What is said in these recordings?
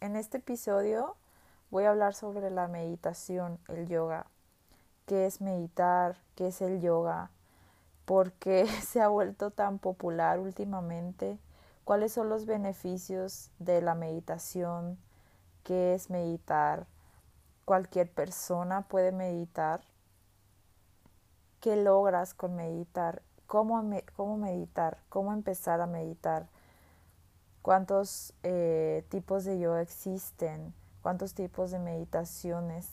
En este episodio voy a hablar sobre la meditación, el yoga. ¿Qué es meditar? ¿Qué es el yoga? ¿Por qué se ha vuelto tan popular últimamente? ¿Cuáles son los beneficios de la meditación? ¿Qué es meditar? ¿Cualquier persona puede meditar? ¿Qué logras con meditar? ¿Cómo, cómo meditar? ¿Cómo empezar a meditar? ¿Cuántos eh, tipos de yoga existen? ¿Cuántos tipos de meditaciones?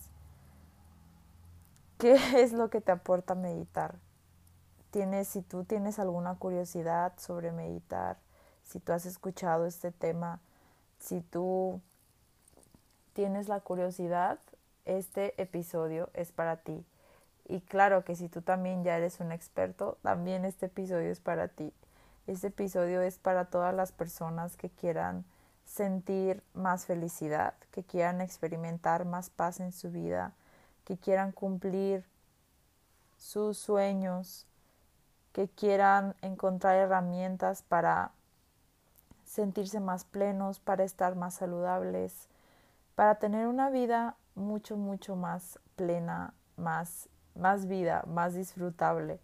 ¿Qué es lo que te aporta meditar? Tienes, si tú tienes alguna curiosidad sobre meditar, si tú has escuchado este tema, si tú tienes la curiosidad, este episodio es para ti. Y claro que si tú también ya eres un experto, también este episodio es para ti. Este episodio es para todas las personas que quieran sentir más felicidad, que quieran experimentar más paz en su vida, que quieran cumplir sus sueños, que quieran encontrar herramientas para sentirse más plenos, para estar más saludables, para tener una vida mucho, mucho más plena, más más vida, más disfrutable.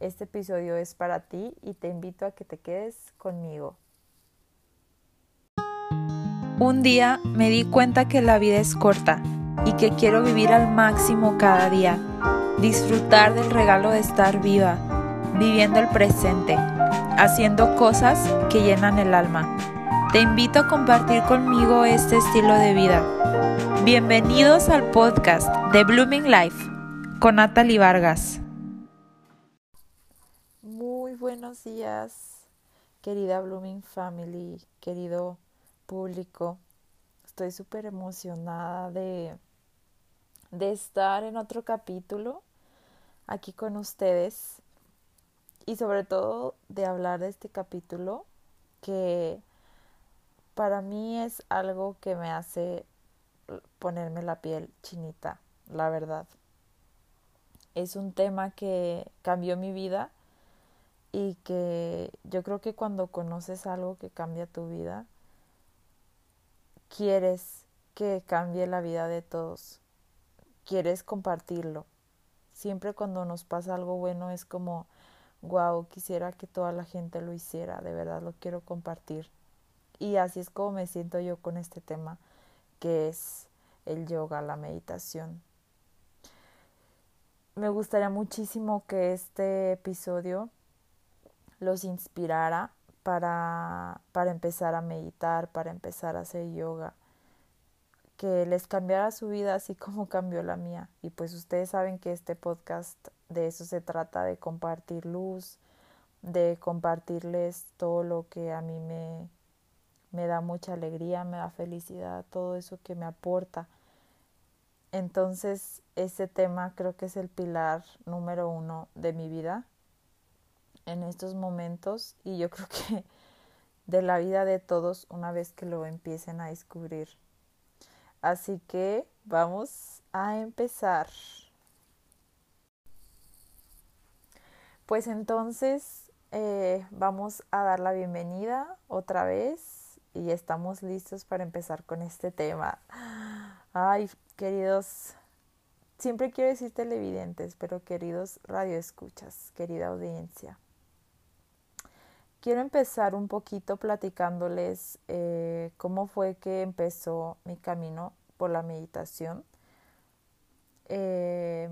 Este episodio es para ti y te invito a que te quedes conmigo. Un día me di cuenta que la vida es corta y que quiero vivir al máximo cada día, disfrutar del regalo de estar viva, viviendo el presente, haciendo cosas que llenan el alma. Te invito a compartir conmigo este estilo de vida. Bienvenidos al podcast de Blooming Life con Natalie Vargas. Buenos días, querida Blooming Family, querido público. Estoy súper emocionada de, de estar en otro capítulo aquí con ustedes y sobre todo de hablar de este capítulo que para mí es algo que me hace ponerme la piel chinita, la verdad es un tema que cambió mi vida y que yo creo que cuando conoces algo que cambia tu vida, quieres que cambie la vida de todos, quieres compartirlo. Siempre cuando nos pasa algo bueno es como, wow, quisiera que toda la gente lo hiciera, de verdad lo quiero compartir. Y así es como me siento yo con este tema, que es el yoga, la meditación me gustaría muchísimo que este episodio los inspirara para, para empezar a meditar, para empezar a hacer yoga, que les cambiara su vida así como cambió la mía. Y pues ustedes saben que este podcast de eso se trata, de compartir luz, de compartirles todo lo que a mí me, me da mucha alegría, me da felicidad, todo eso que me aporta. Entonces, ese tema creo que es el pilar número uno de mi vida en estos momentos y yo creo que de la vida de todos una vez que lo empiecen a descubrir. Así que vamos a empezar. Pues entonces eh, vamos a dar la bienvenida otra vez y estamos listos para empezar con este tema. Ay, queridos, siempre quiero decir televidentes, pero queridos radioescuchas, querida audiencia. Quiero empezar un poquito platicándoles eh, cómo fue que empezó mi camino por la meditación. Eh,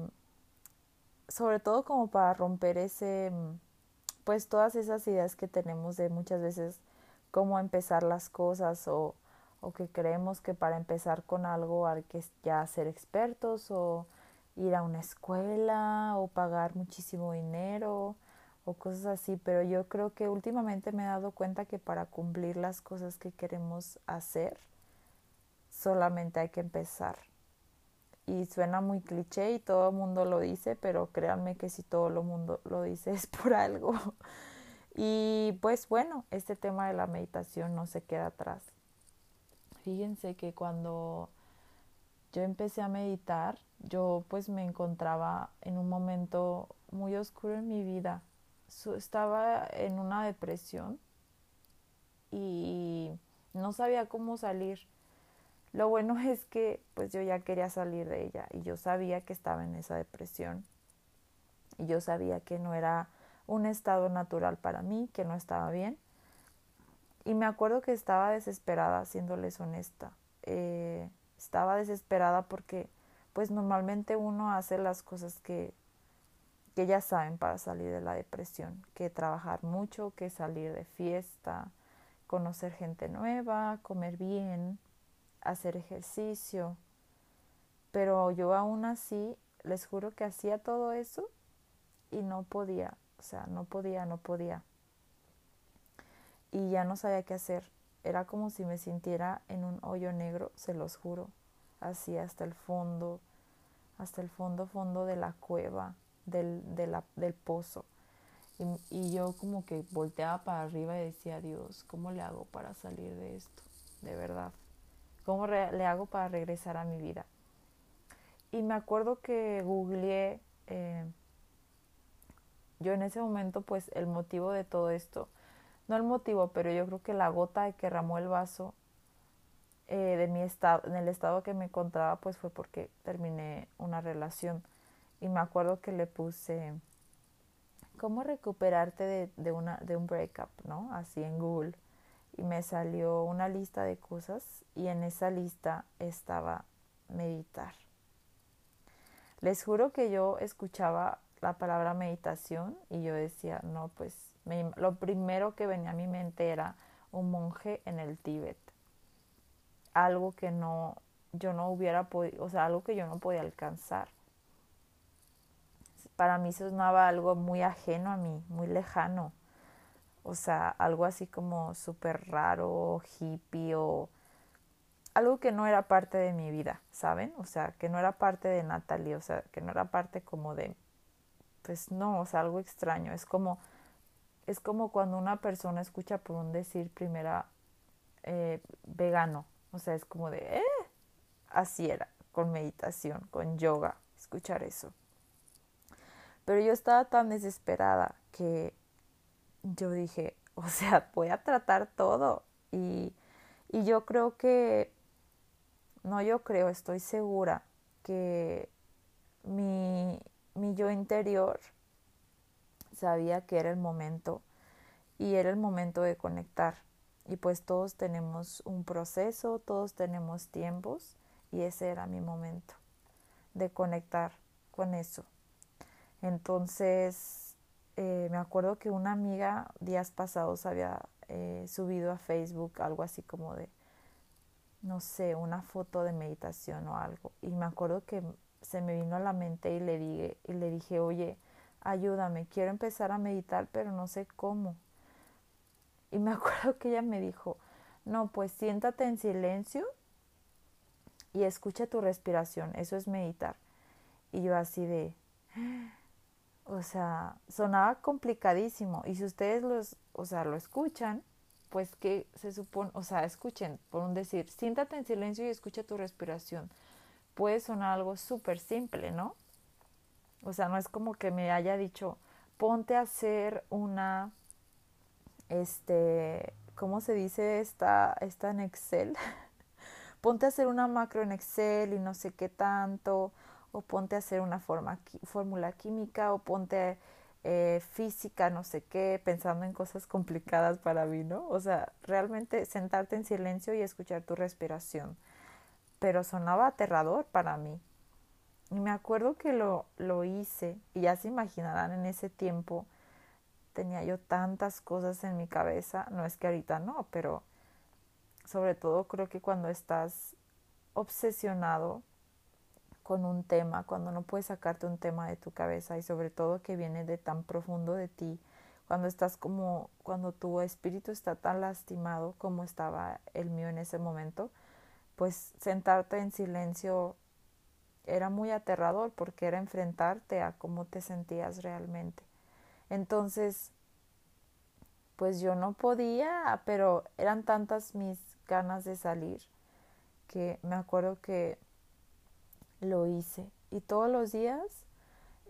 sobre todo como para romper ese, pues todas esas ideas que tenemos de muchas veces cómo empezar las cosas o o que creemos que para empezar con algo hay que ya ser expertos o ir a una escuela o pagar muchísimo dinero o cosas así, pero yo creo que últimamente me he dado cuenta que para cumplir las cosas que queremos hacer solamente hay que empezar. Y suena muy cliché y todo el mundo lo dice, pero créanme que si todo el mundo lo dice es por algo. Y pues bueno, este tema de la meditación no se queda atrás. Fíjense que cuando yo empecé a meditar, yo pues me encontraba en un momento muy oscuro en mi vida. Estaba en una depresión y no sabía cómo salir. Lo bueno es que pues yo ya quería salir de ella y yo sabía que estaba en esa depresión y yo sabía que no era un estado natural para mí, que no estaba bien. Y me acuerdo que estaba desesperada, siéndoles honesta. Eh, estaba desesperada porque pues normalmente uno hace las cosas que, que ya saben para salir de la depresión, que trabajar mucho, que salir de fiesta, conocer gente nueva, comer bien, hacer ejercicio. Pero yo aún así, les juro que hacía todo eso y no podía, o sea, no podía, no podía. Y ya no sabía qué hacer. Era como si me sintiera en un hoyo negro, se los juro, así hasta el fondo, hasta el fondo, fondo de la cueva, del, del pozo. Y, yo como que volteaba para arriba y decía, Dios, ¿cómo le hago para salir de esto? De verdad. ¿Cómo le hago para regresar a mi vida? Y me acuerdo que googleé, eh, yo en ese momento, pues el motivo de todo esto, no el motivo, pero yo creo que la gota que ramó el vaso eh, de mi estado, en el estado que me encontraba, pues fue porque terminé una relación. Y me acuerdo que le puse, ¿cómo recuperarte de, de, una, de un breakup? ¿No? Así en Google y me salió una lista de cosas y en esa lista estaba meditar. Les juro que yo escuchaba la palabra meditación y yo decía, no, pues lo primero que venía a mi mente era un monje en el Tíbet. Algo que no, yo no hubiera podido, o sea, algo que yo no podía alcanzar. Para mí sonaba algo muy ajeno a mí, muy lejano o sea, algo así como súper raro, hippie o algo que no era parte de mi vida, ¿saben? O sea, que no era parte de Natalie, o sea, que no era parte como de, pues no, o sea, algo extraño. Es como, es como cuando una persona escucha por un decir primera eh, vegano, o sea, es como de, eh, así era, con meditación, con yoga, escuchar eso. Pero yo estaba tan desesperada que yo dije, o sea, voy a tratar todo. Y, y yo creo que, no yo creo, estoy segura que mi, mi yo interior sabía que era el momento y era el momento de conectar. Y pues todos tenemos un proceso, todos tenemos tiempos y ese era mi momento de conectar con eso. Entonces eh, me acuerdo que una amiga días pasados había eh, subido a Facebook algo así como de, no sé, una foto de meditación o algo. Y me acuerdo que se me vino a la mente y le dije, y le dije, oye, ayúdame, quiero empezar a meditar, pero no sé cómo. Y me acuerdo que ella me dijo, no, pues siéntate en silencio y escucha tu respiración, eso es meditar. Y yo así de, o sea, sonaba complicadísimo. Y si ustedes los, o sea, lo escuchan, pues que se supone, o sea, escuchen, por un decir, siéntate en silencio y escucha tu respiración. Puede sonar algo súper simple, ¿no? O sea, no es como que me haya dicho, ponte a hacer una, este, ¿cómo se dice esta, esta en Excel? ponte a hacer una macro en Excel y no sé qué tanto o ponte a hacer una fórmula química o ponte eh, física, no sé qué, pensando en cosas complicadas para mí, ¿no? O sea, realmente sentarte en silencio y escuchar tu respiración. Pero sonaba aterrador para mí. Y me acuerdo que lo, lo hice y ya se imaginarán en ese tiempo tenía yo tantas cosas en mi cabeza, no es que ahorita no, pero sobre todo creo que cuando estás obsesionado con un tema, cuando no puedes sacarte un tema de tu cabeza y sobre todo que viene de tan profundo de ti, cuando estás como, cuando tu espíritu está tan lastimado como estaba el mío en ese momento, pues sentarte en silencio era muy aterrador porque era enfrentarte a cómo te sentías realmente. Entonces, pues yo no podía, pero eran tantas mis ganas de salir que me acuerdo que lo hice. Y todos los días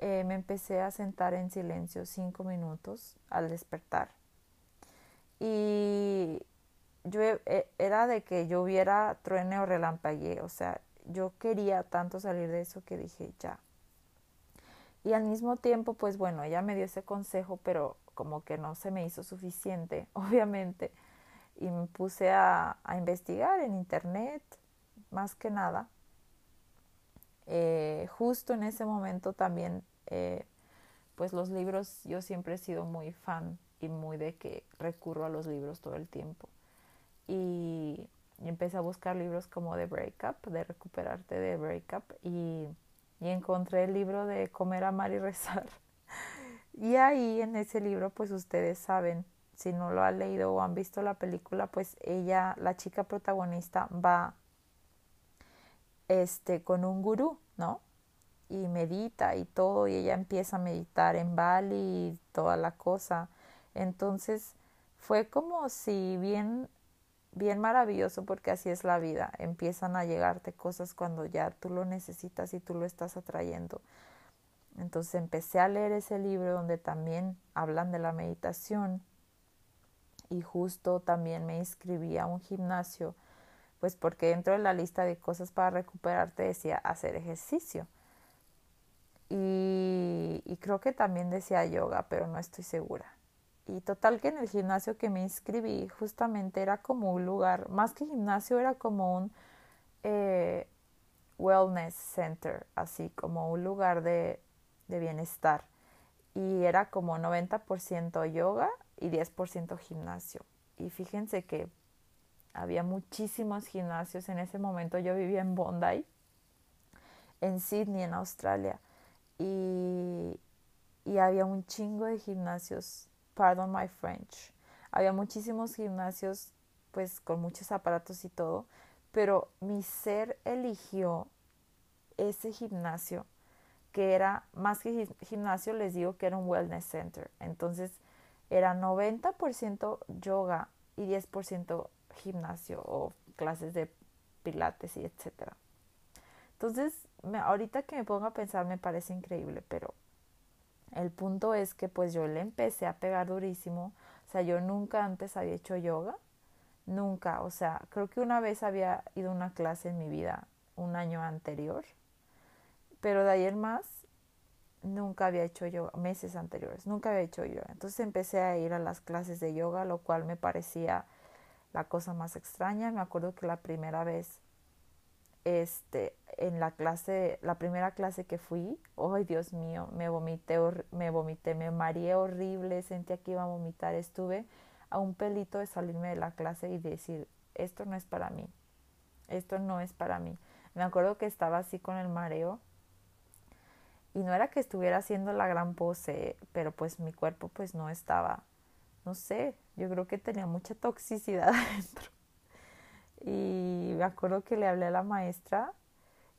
eh, me empecé a sentar en silencio cinco minutos al despertar. Y yo e, era de que lloviera, truene o relampaguee, o sea, yo quería tanto salir de eso que dije, ya. Y al mismo tiempo, pues bueno, ella me dio ese consejo, pero como que no se me hizo suficiente, obviamente. Y me puse a investigar en internet, más que nada. Eh, justo en ese momento también, eh, pues los libros, yo siempre he sido muy fan y muy de que recurro a los libros todo el tiempo. Y, empecé a buscar libros como de breakup, de recuperarte de breakup y, y encontré el libro de Comer, Amar y Rezar. y ahí en ese libro, pues ustedes saben, si no lo han leído o han visto la película, pues ella, la chica protagonista, va este, con un gurú, ¿no? Y medita y todo, y ella empieza a meditar en Bali y toda la cosa. Entonces fue como si bien, bien maravilloso, porque así es la vida, empiezan a llegarte cosas cuando ya tú lo necesitas y tú lo estás atrayendo. Entonces empecé a leer ese libro donde también hablan de la meditación y justo también me inscribí a un gimnasio pues porque dentro de la lista de cosas para recuperarte decía hacer ejercicio. Y, creo que también decía yoga, pero no estoy segura. Y total que en el gimnasio que me inscribí justamente era como un lugar, más que gimnasio, era como un eh, wellness center, así como un lugar de, de bienestar. Y era como 90% yoga y 10% gimnasio. Y fíjense que había muchísimos gimnasios. En ese momento yo vivía en Bondi, en Sydney, en Australia. Y, y había un chingo de gimnasios, pardon my French. Había muchísimos gimnasios, pues con muchos aparatos y todo. Pero mi ser eligió ese gimnasio que era más que gimnasio, les digo que era un wellness center. Entonces era 90% yoga y 10% gimnasio o clases de pilates y etcétera. Entonces, me, ahorita que me pongo a pensar me parece increíble, pero el punto es que pues yo le empecé a pegar durísimo, o sea, yo nunca antes había hecho yoga, nunca, o sea, creo que una vez había ido a una clase en mi vida un año anterior, pero de ayer más nunca había hecho yoga, meses anteriores, nunca había hecho yoga. Entonces empecé a ir a las clases de yoga, lo cual me parecía la cosa más extraña. Me acuerdo que la primera vez, este, en la clase, la primera clase que fui, ay Dios mío, me vomité, me vomité, me mareé horrible, sentía que iba a vomitar, estuve a un pelito de salirme de la clase y decir, esto no es para mí, esto no es para mí. Me acuerdo que estaba así con el mareo y no era que estuviera haciendo la gran pose, pero pues mi cuerpo pues no estaba, no sé, yo creo que tenía mucha toxicidad adentro. Y me acuerdo que le hablé a la maestra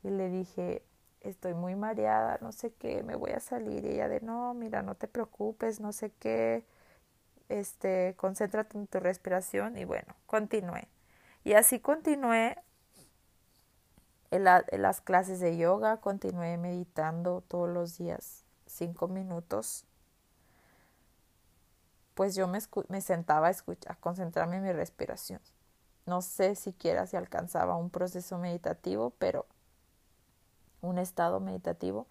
y le dije, estoy muy mareada, no sé qué, me voy a salir. Y ella de, no, mira, no te preocupes, no sé qué, este, concéntrate en tu respiración. Y bueno, continué. Y así continué en, en las clases de yoga, continué meditando todos los días, cinco minutos pues yo me, sentaba a, escuchar, a concentrarme en mi respiración. No sé siquiera si alcanzaba un proceso meditativo, pero un estado meditativo,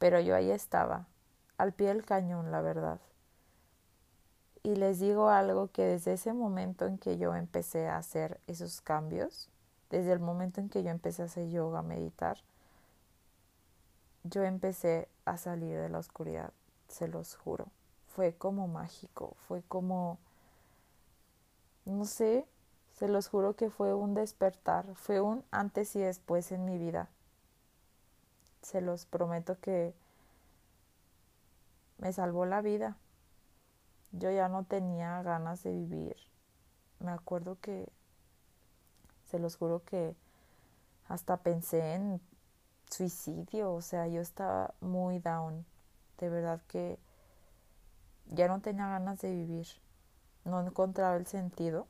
pero yo ahí estaba, al pie del cañón, la verdad. Y les digo algo que desde ese momento en que yo empecé a hacer esos cambios, desde el momento en que yo empecé a hacer yoga, a meditar, yo empecé a salir de la oscuridad, se los juro fue como mágico, fue como, no sé, se los juro que fue un despertar, fue un antes y después en mi vida. Se los prometo que me salvó la vida. Yo ya no tenía ganas de vivir. Me acuerdo que, se los juro que hasta pensé en suicidio, o sea, yo estaba muy down. De verdad que ya no tenía ganas de vivir, no encontraba el sentido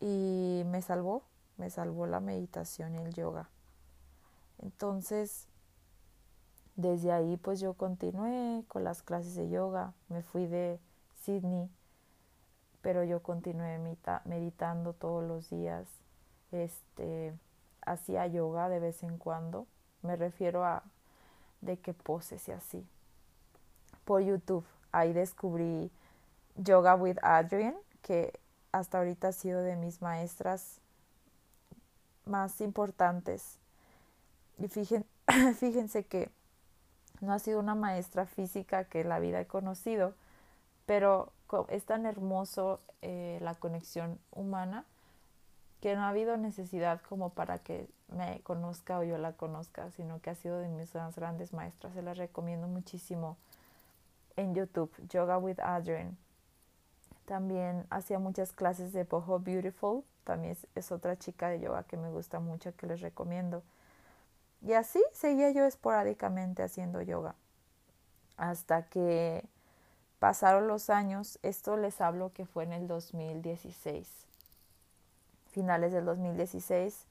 y me salvó, me salvó la meditación y el yoga. Entonces, desde ahí pues yo continué con las clases de yoga, me fui de Sydney pero yo continué meditando todos los días, este, hacía yoga de vez en cuando, me refiero a de qué poses y así. Por YouTube, ahí descubrí Yoga with Adrian, que hasta ahorita ha sido de mis maestras más importantes. Y fíjense que no ha sido una maestra física que la vida he conocido, pero es tan hermoso eh, la conexión humana que no ha habido necesidad como para que me conozca o yo la conozca, sino que ha sido de mis grandes maestras. Se las recomiendo muchísimo en YouTube, Yoga with Adrian. También hacía muchas clases de Boho Beautiful, también es, otra chica de yoga que me gusta mucho, que les recomiendo. Y así seguía yo esporádicamente haciendo yoga. Hasta que pasaron los años, esto les hablo que fue en el 2016, finales del 2016.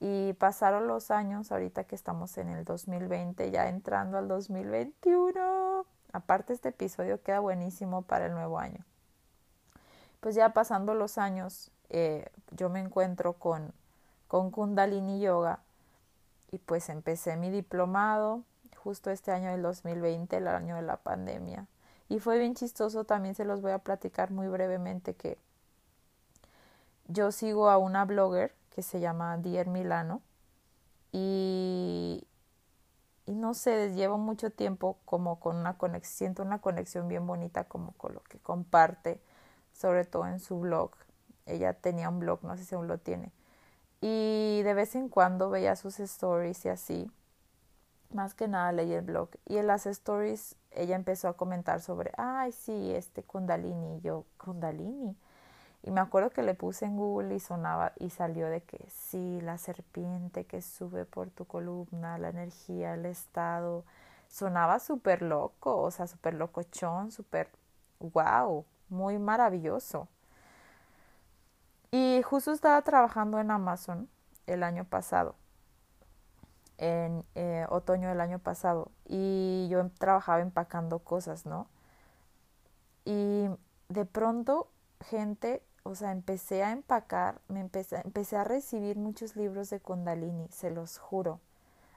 Y pasaron los años, ahorita que estamos en el 2020, ya entrando al 2021. Aparte este episodio queda buenísimo para el nuevo año. Pues ya pasando los años, eh, yo me encuentro con, con Kundalini Yoga y pues empecé mi diplomado justo este año del 2020, el año de la pandemia. Y fue bien chistoso, también se los voy a platicar muy brevemente que yo sigo a una blogger que se llama Dier Milano y, y no sé, llevo mucho tiempo como con una conexión, siento una conexión bien bonita como con lo que comparte, sobre todo en su blog ella tenía un blog, no sé si aún lo tiene. Y de vez en cuando veía sus stories y así. Más que nada leí el blog. Y en las stories ella empezó a comentar sobre, ay, sí, este Kundalini. Y yo, Kundalini. Y me acuerdo que le puse en Google y sonaba y salió de que sí, la serpiente que sube por tu columna, la energía, el estado. Sonaba súper loco, o sea, súper locochón, súper wow, muy maravilloso. Y justo estaba trabajando en Amazon el año pasado, en eh, otoño del año pasado, y yo trabajaba empacando cosas, ¿no? Y de pronto, gente, o sea, empecé a empacar, me empecé, empecé a recibir muchos libros de Kundalini, se los juro.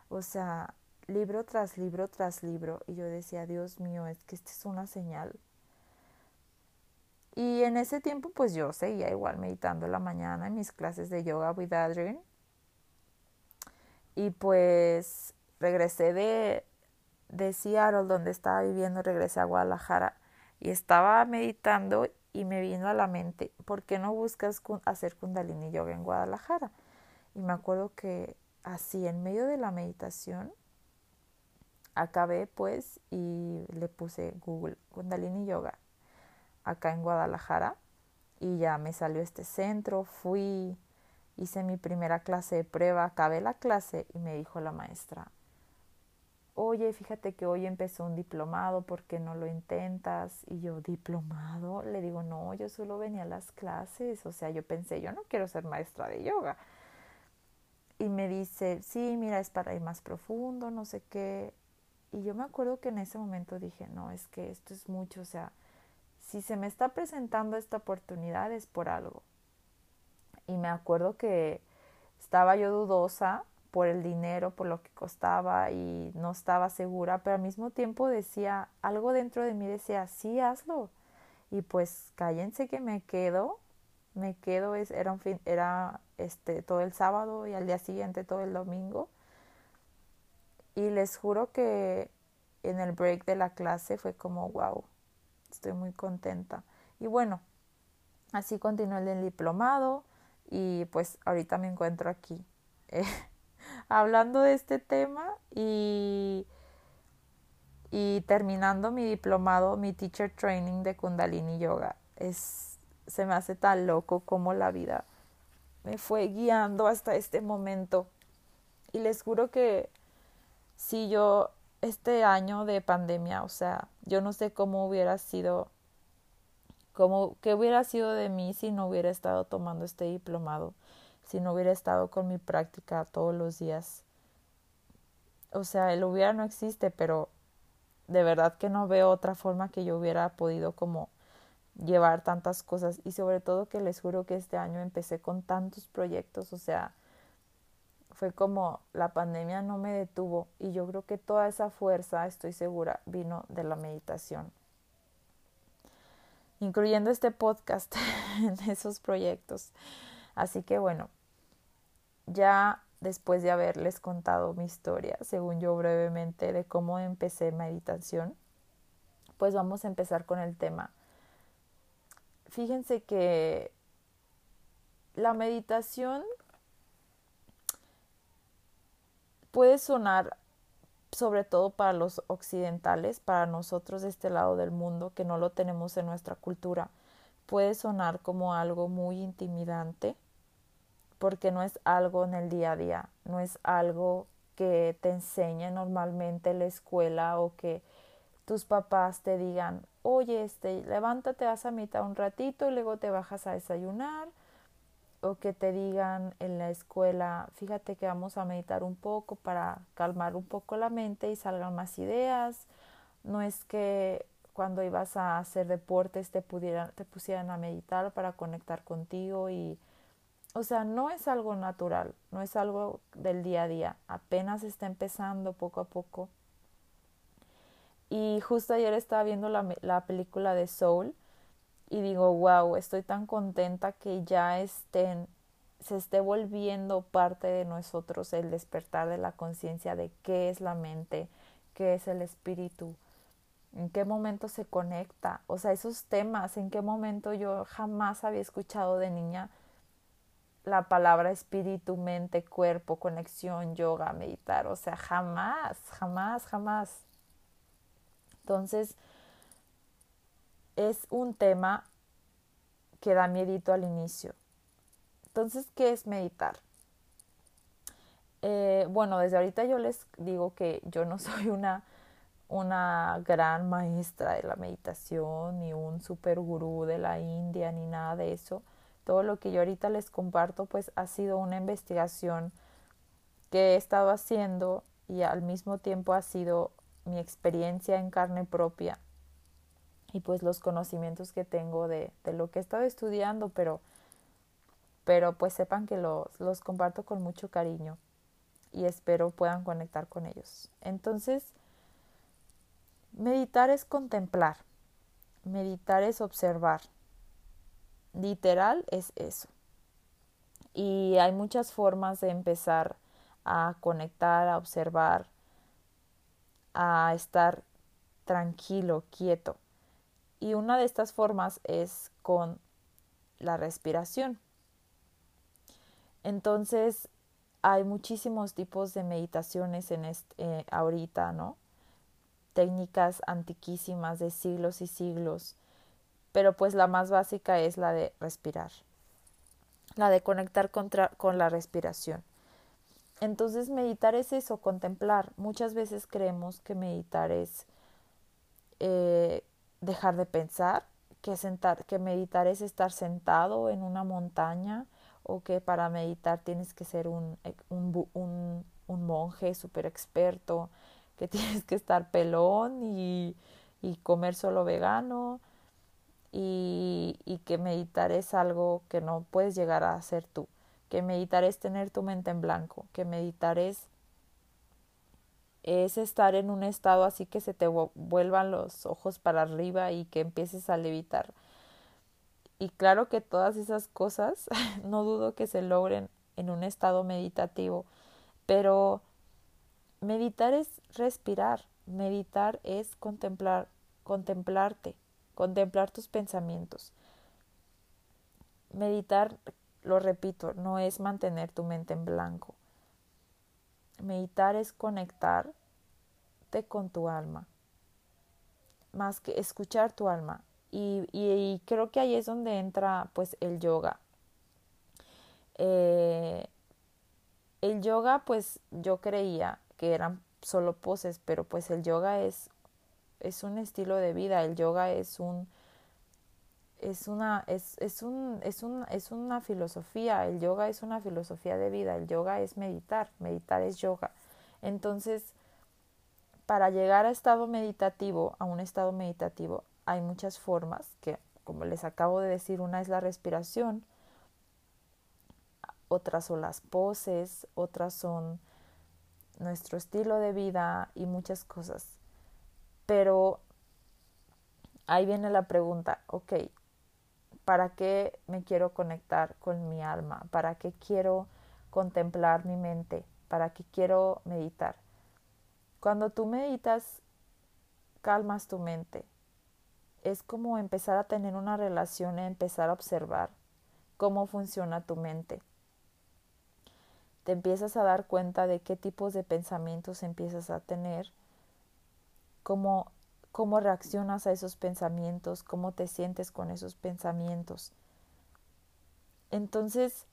O sea, libro tras libro tras libro, y yo decía, Dios mío, es que esta es una señal y en ese tiempo pues yo seguía igual meditando la mañana en mis clases de yoga with Adrian. Y pues regresé de, de Seattle donde estaba viviendo, regresé a Guadalajara y estaba meditando y me vino a la mente, ¿por qué no buscas hacer kundalini yoga en Guadalajara? Y me acuerdo que así en medio de la meditación acabé pues y le puse Google kundalini yoga acá en Guadalajara y ya me salió este centro, fui, hice mi primera clase de prueba, acabé la clase y me dijo la maestra, oye, fíjate que hoy empezó un diplomado, ¿por qué no lo intentas? Y yo, ¿diplomado? Le digo, no, yo solo venía a las clases, o sea, yo pensé, yo no quiero ser maestra de yoga. Y me dice, sí, mira, es para ir más profundo, no sé qué. Y yo me acuerdo que en ese momento dije, no, es que esto es mucho, o sea, si se me está presentando esta oportunidad es por algo. Y me acuerdo que estaba yo dudosa por el dinero, por lo que costaba y no estaba segura, pero al mismo tiempo decía, algo dentro de mí decía, sí, hazlo. Y pues cállense que me quedo, me quedo, es, era un fin, era este todo el sábado y al día siguiente todo el domingo. Y les juro que en el break de la clase fue como, wow, estoy muy contenta. Y bueno, así continué el diplomado y pues ahorita me encuentro aquí eh, hablando de este tema y, y terminando mi diplomado, mi teacher training de Kundalini Yoga. Es, se me hace tan loco como la vida me fue guiando hasta este momento. Y les juro que si yo este año de pandemia, o sea, yo no sé cómo hubiera sido, cómo, qué hubiera sido de mí si no hubiera estado tomando este diplomado, si no hubiera estado con mi práctica todos los días. O sea, el hubiera no existe, pero de verdad que no veo otra forma que yo hubiera podido como llevar tantas cosas y sobre todo que les juro que este año empecé con tantos proyectos, o sea, fue como la pandemia no me detuvo y yo creo que toda esa fuerza, estoy segura, vino de la meditación, incluyendo este podcast en esos proyectos. Así que bueno, ya después de haberles contado mi historia, según yo brevemente, de cómo empecé meditación, pues vamos a empezar con el tema. Fíjense que la meditación puede sonar sobre todo para los occidentales, para nosotros de este lado del mundo que no lo tenemos en nuestra cultura, puede sonar como algo muy intimidante porque no es algo en el día a día, no es algo que te enseñe normalmente la escuela o que tus papás te digan, oye, este, levántate, vas a mitad un ratito y luego te bajas a desayunar o que te digan en la escuela, fíjate que vamos a meditar un poco para calmar un poco la mente y salgan más ideas. No es que cuando ibas a hacer deportes te, pudieran, te pusieran a meditar para conectar contigo y, o sea, no es algo natural, no es algo del día a día, apenas está empezando poco a poco. Y justo ayer estaba viendo la, la película de Soul y digo, wow, estoy tan contenta que ya estén, se esté volviendo parte de nosotros el despertar de la conciencia de qué es la mente, qué es el espíritu, en qué momento se conecta, o sea, esos temas, en qué momento yo jamás había escuchado de niña la palabra espíritu, mente, cuerpo, conexión, yoga, meditar, o sea, jamás, jamás, jamás. Entonces, es un tema que da miedito al inicio. Entonces, ¿qué es meditar? Eh, bueno, desde ahorita yo les digo que yo no soy una, una gran maestra de la meditación, ni un super gurú de la India, ni nada de eso. Todo lo que yo ahorita les comparto, pues ha sido una investigación que he estado haciendo y al mismo tiempo ha sido mi experiencia en carne propia y pues los conocimientos que tengo de, de lo que he estado estudiando, pero, pero pues sepan que los, los comparto con mucho cariño y espero puedan conectar con ellos. Entonces, meditar es contemplar, meditar es observar, literal es eso. Y hay muchas formas de empezar a conectar, a observar, a estar tranquilo, quieto. Y una de estas formas es con la respiración. Entonces, hay muchísimos tipos de meditaciones en eh, ahorita, ¿no? Técnicas antiquísimas de siglos y siglos, pero pues la más básica es la de respirar, la de conectar con la respiración. Entonces, meditar es eso, contemplar. Muchas veces creemos que meditar es eh, dejar de pensar, que, sentar, que meditar es estar sentado en una montaña o que para meditar tienes que ser un, un, un, un monje súper experto, que tienes que estar pelón y, y comer solo vegano y, que meditar es algo que no puedes llegar a hacer tú, que meditar es tener tu mente en blanco, que meditar es es estar en un estado así que se te vuelvan los ojos para arriba y que empieces a levitar. Y claro que todas esas cosas no dudo que se logren en un estado meditativo, pero meditar es respirar, meditar es contemplar, contemplarte, contemplar tus pensamientos. Meditar, lo repito, no es mantener tu mente en blanco. Meditar es conectarte con tu alma, más que escuchar tu alma. Y, creo que ahí es donde entra pues el yoga. Eh, el yoga pues yo creía que eran solo poses, pero pues el yoga es, es un estilo de vida, el yoga es un es una, es, es, un, es, un, es una filosofía, el yoga es una filosofía de vida, el yoga es meditar, meditar es yoga. Entonces, para llegar a estado meditativo, a un estado meditativo, hay muchas formas que como les acabo de decir, una es la respiración, otras son las poses, otras son nuestro estilo de vida y muchas cosas. Pero ahí viene la pregunta, ok, ¿para qué me quiero conectar con mi alma? ¿Para qué quiero contemplar mi mente? ¿Para qué quiero meditar? Cuando tú meditas, calmas tu mente. Es como empezar a tener una relación empezar a observar cómo funciona tu mente te empiezas a dar cuenta de qué tipos de pensamientos empiezas a tener, cómo, cómo reaccionas a esos pensamientos, cómo te sientes con esos pensamientos. Entonces,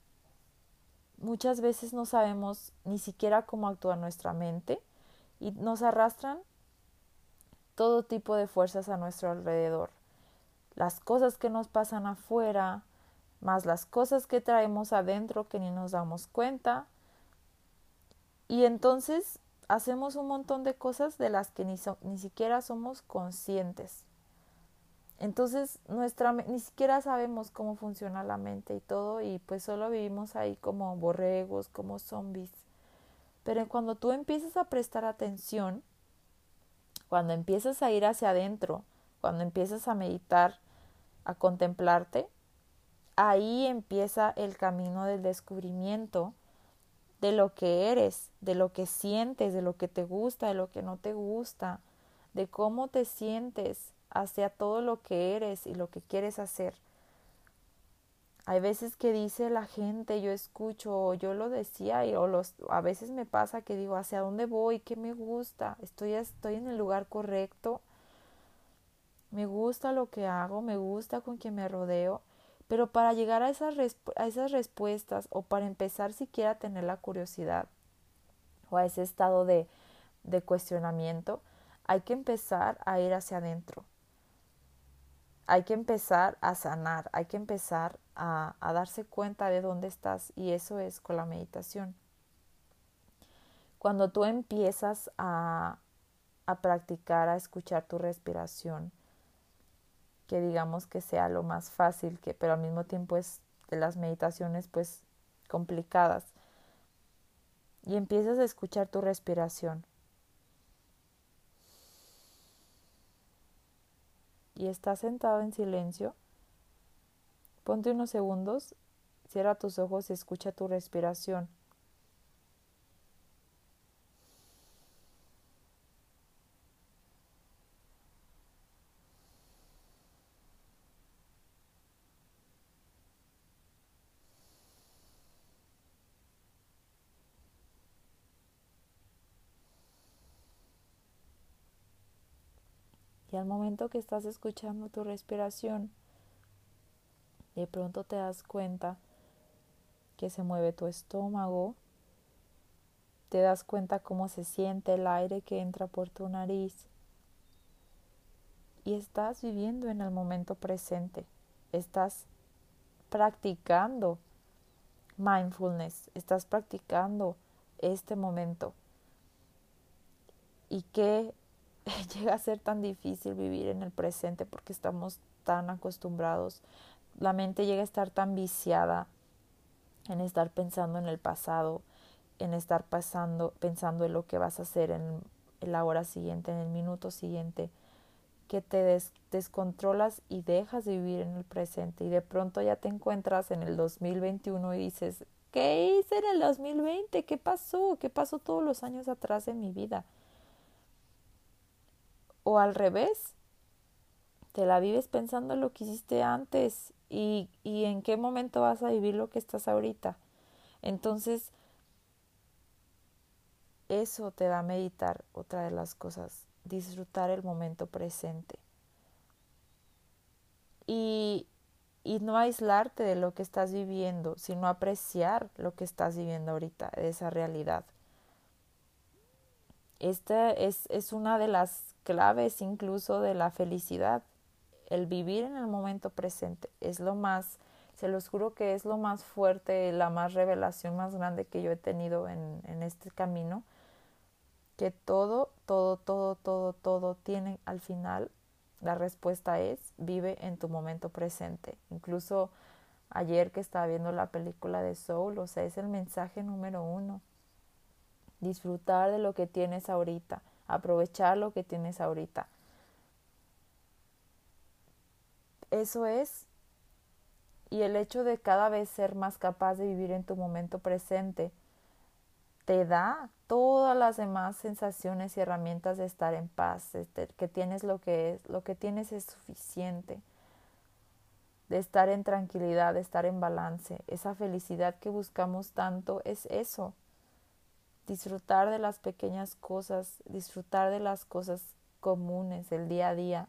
muchas veces no sabemos ni siquiera cómo actúa nuestra mente y nos arrastran todo tipo de fuerzas a nuestro alrededor. Las cosas que nos pasan afuera, más las cosas que traemos adentro que ni nos damos cuenta, y entonces hacemos un montón de cosas de las que ni, ni siquiera somos conscientes. Entonces, nuestra, ni siquiera sabemos cómo funciona la mente y todo, y pues solo vivimos ahí como borregos, como zombies. Pero cuando tú empiezas a prestar atención, cuando empiezas a ir hacia adentro, cuando empiezas a meditar, a contemplarte, ahí empieza el camino del descubrimiento de lo que eres, de lo que sientes, de lo que te gusta, de lo que no te gusta, de cómo te sientes hacia todo lo que eres y lo que quieres hacer. Hay veces que dice la gente, yo escucho, yo lo decía, y o los, a veces me pasa que digo, ¿hacia dónde voy? ¿Qué me gusta? ¿Estoy, estoy en el lugar correcto? ¿Me gusta lo que hago? ¿Me gusta con quien me rodeo? Pero para llegar a esas, a esas respuestas o para empezar siquiera a tener la curiosidad o a ese estado de, de cuestionamiento, hay que empezar a ir hacia adentro. Hay que empezar a sanar, hay que empezar a, a darse cuenta de dónde estás y eso es con la meditación. Cuando tú empiezas a, a practicar, a escuchar tu respiración, que digamos que sea lo más fácil, que, pero al mismo tiempo es de las meditaciones pues complicadas. Y empiezas a escuchar tu respiración. Y estás sentado en silencio. Ponte unos segundos, cierra tus ojos y escucha tu respiración. Y al momento que estás escuchando tu respiración, de pronto te das cuenta que se mueve tu estómago, te das cuenta cómo se siente el aire que entra por tu nariz y estás viviendo en el momento presente, estás practicando mindfulness, estás practicando este momento. Y qué llega a ser tan difícil vivir en el presente porque estamos tan acostumbrados. La mente llega a estar tan viciada en estar pensando en el pasado, en estar pasando, pensando en lo que vas a hacer en, la hora siguiente, en el minuto siguiente, que te descontrolas y dejas de vivir en el presente y de pronto ya te encuentras en el 2021 y dices, ¿qué hice en el 2020? ¿Qué pasó? ¿Qué pasó todos los años atrás en mi vida? O al revés, te la vives pensando lo que hiciste antes y, y en qué momento vas a vivir lo que estás ahorita. Entonces, eso te da a meditar, otra de las cosas, disfrutar el momento presente. Y, y no aislarte de lo que estás viviendo, sino apreciar lo que estás viviendo ahorita, esa realidad. Esta es, es una de las claves incluso de la felicidad. El vivir en el momento presente es lo más, se los juro que es lo más fuerte, la más revelación más grande que yo he tenido en, en este camino. Que todo, todo, todo, todo, todo tiene al final La respuesta es vive en tu momento presente. Incluso ayer que estaba viendo la película de Soul, o sea, es el mensaje número uno. Disfrutar de lo que tienes ahorita, aprovechar lo que tienes ahorita. Eso es. Y el hecho de cada vez ser más capaz de vivir en tu momento presente te da todas las demás sensaciones y herramientas de estar en paz, este, que tienes lo que es, lo que tienes es suficiente, de estar en tranquilidad, de estar en balance. Esa felicidad que buscamos tanto es eso, disfrutar de las pequeñas cosas, disfrutar de las cosas comunes del día a día,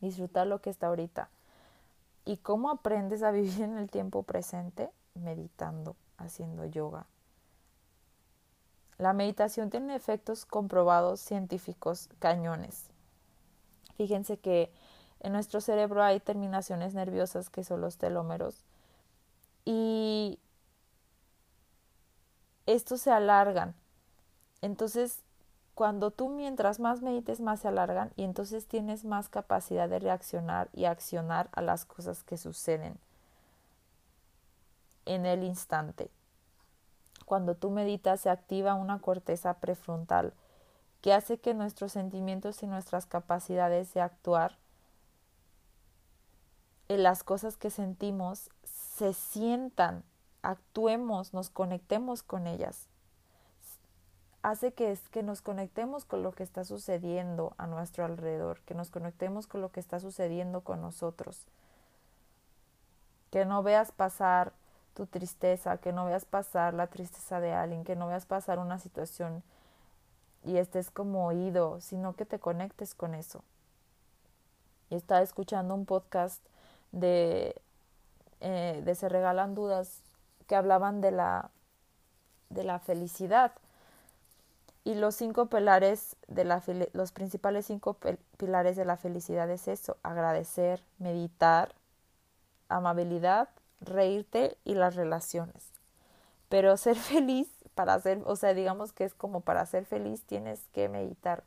disfrutar lo que está ahorita. ¿Y cómo aprendes a vivir en el tiempo presente? Meditando, haciendo yoga, la meditación tiene efectos comprobados científicos cañones. Fíjense que en nuestro cerebro hay terminaciones nerviosas que son los telómeros y estos se alargan. Entonces, cuando tú mientras más medites, más se alargan y entonces tienes más capacidad de reaccionar y accionar a las cosas que suceden en el instante. Cuando tú meditas se activa una corteza prefrontal que hace que nuestros sentimientos y nuestras capacidades de actuar en las cosas que sentimos se sientan, actuemos, nos conectemos con ellas. Hace que, que nos conectemos con lo que está sucediendo a nuestro alrededor, que nos conectemos con lo que está sucediendo con nosotros. Que no veas pasar tu tristeza, que no veas pasar la tristeza de alguien, que no veas pasar una situación y estés como oído, sino que te conectes con eso. Y estaba escuchando un podcast de, eh, de Se Regalan Dudas que hablaban de la, de la felicidad. Y los cinco pilares de la los principales cinco pilares de la felicidad es eso, agradecer, meditar, amabilidad, reírte y las relaciones. Pero ser feliz, para ser, o sea, digamos que es como para ser feliz tienes que meditar.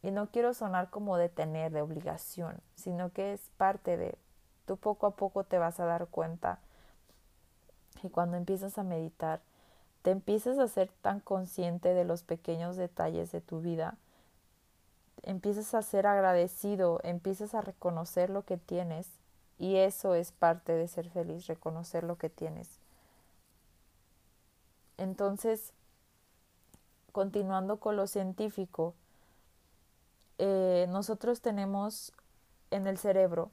Y no quiero sonar como de tener, de obligación, sino que es parte de, tú poco a poco te vas a dar cuenta y cuando empiezas a meditar, te empiezas a ser tan consciente de los pequeños detalles de tu vida, empiezas a ser agradecido, empiezas a reconocer lo que tienes y eso es parte de ser feliz, reconocer lo que tienes. Entonces, continuando con lo científico, eh, nosotros tenemos en el cerebro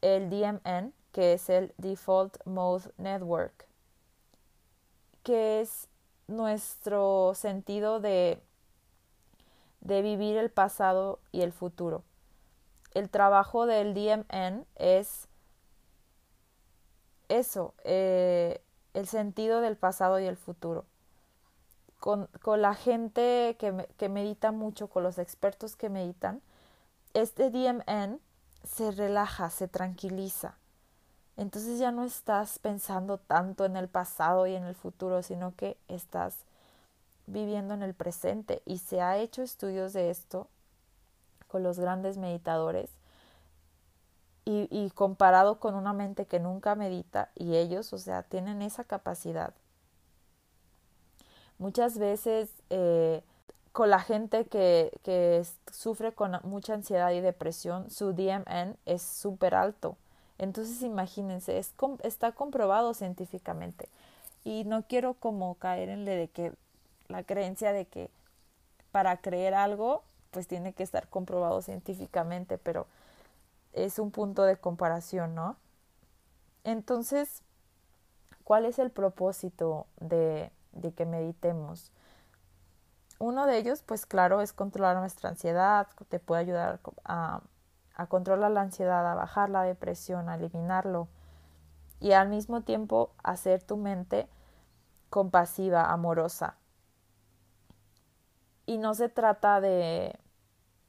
el DMN, que es el Default Mode Network, que es nuestro sentido de, de vivir el pasado y el futuro el trabajo del DMN es eso, eh, el sentido del pasado y el futuro. Con, con la gente que, que, medita mucho, con los expertos que meditan, este DMN se relaja, se tranquiliza. Entonces ya no estás pensando tanto en el pasado y en el futuro, sino que estás viviendo en el presente. Y se ha hecho estudios de esto con los grandes meditadores y, comparado con una mente que nunca medita y ellos, o sea, tienen esa capacidad. Muchas veces eh, con la gente que, que sufre con mucha ansiedad y depresión, su DMN es súper alto. Entonces imagínense, es, está comprobado científicamente. Y no quiero como caer en de que la creencia de que para creer algo pues tiene que estar comprobado científicamente, pero es un punto de comparación, ¿no? Entonces, ¿cuál es el propósito de, de que meditemos? Uno de ellos, pues claro, es controlar nuestra ansiedad, te puede ayudar a, a controlar la ansiedad, a bajar la depresión, a eliminarlo y al mismo tiempo hacer tu mente compasiva, amorosa. Y no se trata de,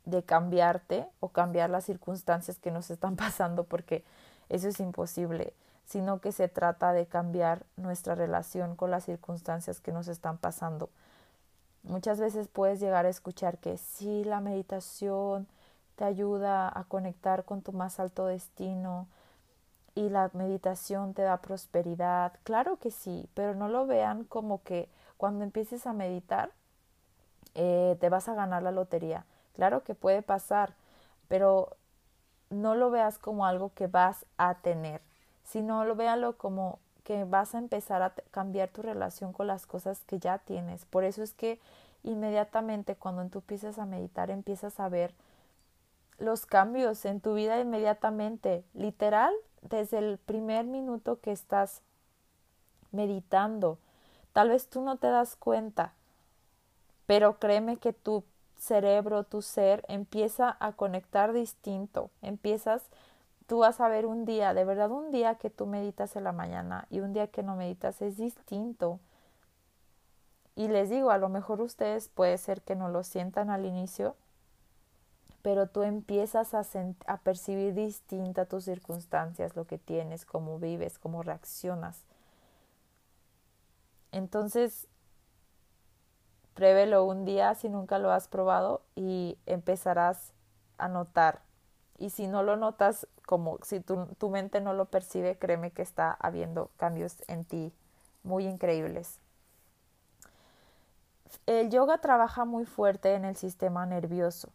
de cambiarte o cambiar las circunstancias que nos están pasando porque eso es imposible, sino que se trata de cambiar nuestra relación con las circunstancias que nos están pasando. Muchas veces puedes llegar a escuchar que sí, la meditación te ayuda a conectar con tu más alto destino y la meditación te da prosperidad. Claro que sí, pero no lo vean como que cuando empieces a meditar eh, te vas a ganar la lotería. Claro que puede pasar, pero no lo veas como algo que vas a tener, sino lo véalo como que vas a empezar a cambiar tu relación con las cosas que ya tienes. Por eso es que inmediatamente cuando tú empiezas a meditar empiezas a ver los cambios en tu vida inmediatamente, literal, desde el primer minuto que estás meditando. Tal vez tú no te das cuenta, pero créeme que tu cerebro, tu ser empieza a conectar distinto, empiezas, tú vas a ver un día, de verdad un día que tú meditas en la mañana y un día que no meditas es distinto. Y les digo, a lo mejor ustedes puede ser que no lo sientan al inicio, pero tú empiezas a, percibir distinta tus circunstancias, lo que tienes, cómo vives, cómo reaccionas. Entonces, pruébelo un día si nunca lo has probado y empezarás a notar. Y si no lo notas, como si tu, tu mente no lo percibe, créeme que está habiendo cambios en ti muy increíbles. El yoga trabaja muy fuerte en el sistema nervioso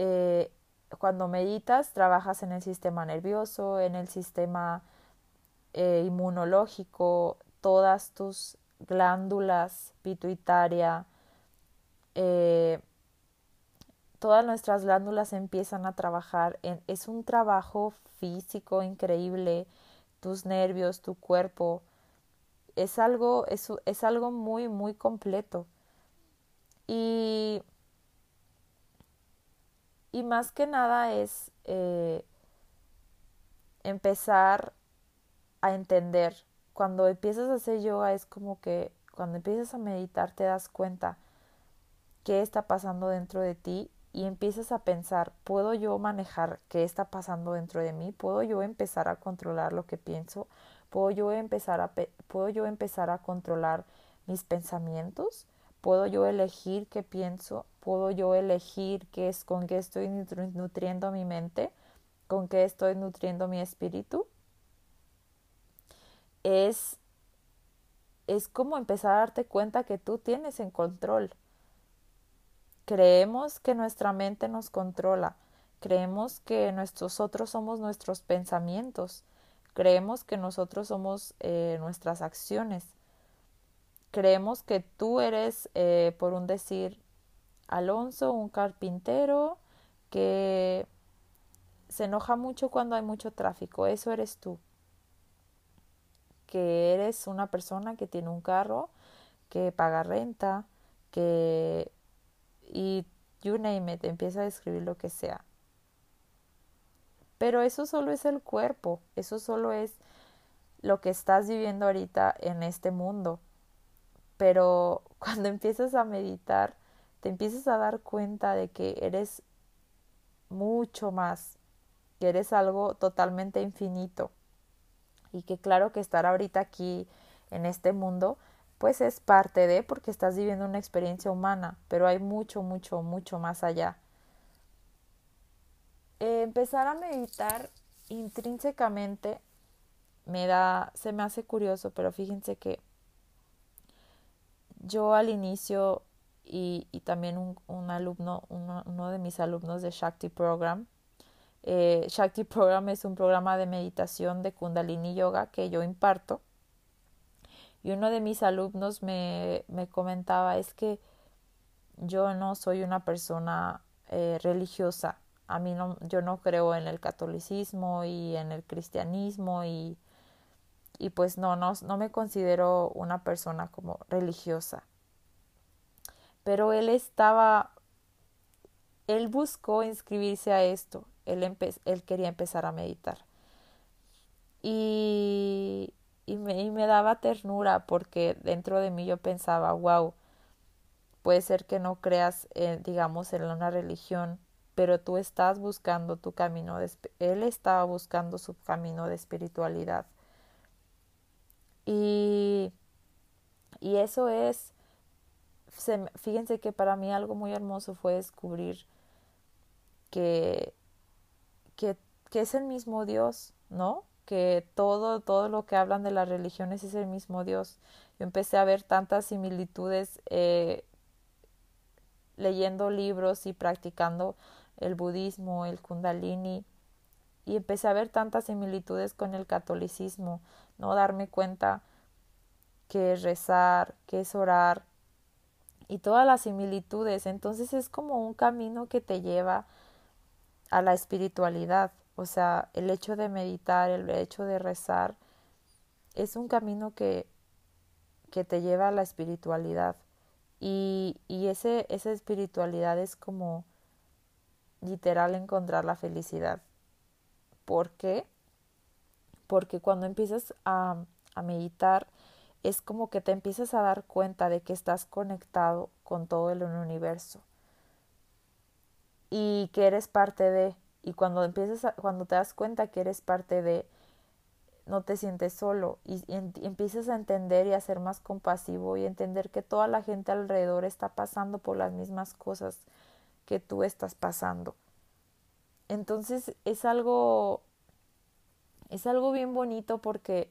eh, cuando meditas, trabajas en el sistema nervioso, en el sistema eh, inmunológico, todas tus glándulas pituitaria, eh, todas nuestras glándulas empiezan a trabajar. En, es un trabajo físico increíble, tus nervios, tu cuerpo. Es algo, es, es algo muy, muy completo. Y y más que nada es eh, empezar a entender. Cuando empiezas a hacer yoga es como que cuando empiezas a meditar te das cuenta qué está pasando dentro de ti y empiezas a pensar, ¿puedo yo manejar qué está pasando dentro de mí? ¿Puedo yo empezar a controlar lo que pienso? ¿Puedo yo empezar a, ¿puedo yo empezar a controlar mis pensamientos? ¿Puedo yo elegir qué pienso? ¿Puedo yo elegir qué es con qué estoy nutriendo mi mente? ¿Con qué estoy nutriendo mi espíritu? Es es como empezar a darte cuenta que tú tienes en control. Creemos que nuestra mente nos controla. Creemos que nosotros somos nuestros pensamientos. Creemos que nosotros somos eh, nuestras acciones creemos que tú eres, eh, por un decir, Alonso, un carpintero que se enoja mucho cuando hay mucho tráfico. Eso eres tú. Que eres una persona que tiene un carro, que paga renta, que... y you name it, empieza a describir lo que sea. Pero eso solo es el cuerpo, eso solo es lo que estás viviendo ahorita en este mundo pero cuando empiezas a meditar, te empiezas a dar cuenta de que eres mucho más, que eres algo totalmente infinito y que claro que estar ahorita aquí en este mundo pues es parte de porque estás viviendo una experiencia humana, pero hay mucho, mucho, mucho más allá. Eh, empezar a meditar intrínsecamente me da, se me hace curioso, pero fíjense que yo al inicio y, también un, alumno, uno, de mis alumnos de Shakti Program, eh, Shakti Program es un programa de meditación de Kundalini Yoga que yo imparto. Y uno de mis alumnos me, me comentaba es que yo no soy una persona eh, religiosa. A mí no, yo no creo en el catolicismo y en el cristianismo y y pues no, no, no me considero una persona como religiosa. Pero él estaba, él buscó inscribirse a esto, él, él quería empezar a meditar. Y, y, me, y me daba ternura porque dentro de mí yo pensaba, wow, puede ser que no creas, digamos, en una religión, pero tú estás buscando tu camino, él estaba buscando su camino de espiritualidad y, y eso es, fíjense que para mí algo muy hermoso fue descubrir que, que, que es el mismo Dios, ¿no? Que todo, todo lo que hablan de las religiones es el mismo Dios. Yo empecé a ver tantas similitudes eh, leyendo libros y practicando el budismo, el kundalini, y empecé a ver tantas similitudes con el catolicismo, no darme cuenta que es rezar, que es orar y todas las similitudes. Entonces es como un camino que te lleva a la espiritualidad. O sea, el hecho de meditar, el hecho de rezar, es un camino que, que te lleva a la espiritualidad. Y, y ese, esa espiritualidad es como literal encontrar la felicidad. ¿Por qué? Porque cuando empiezas a, a meditar, es como que te empiezas a dar cuenta de que estás conectado con todo el universo y que eres parte de y cuando empiezas cuando te das cuenta que eres parte de no te sientes solo y, y, empiezas a entender y a ser más compasivo y entender que toda la gente alrededor está pasando por las mismas cosas que tú estás pasando. Entonces es algo es algo bien bonito porque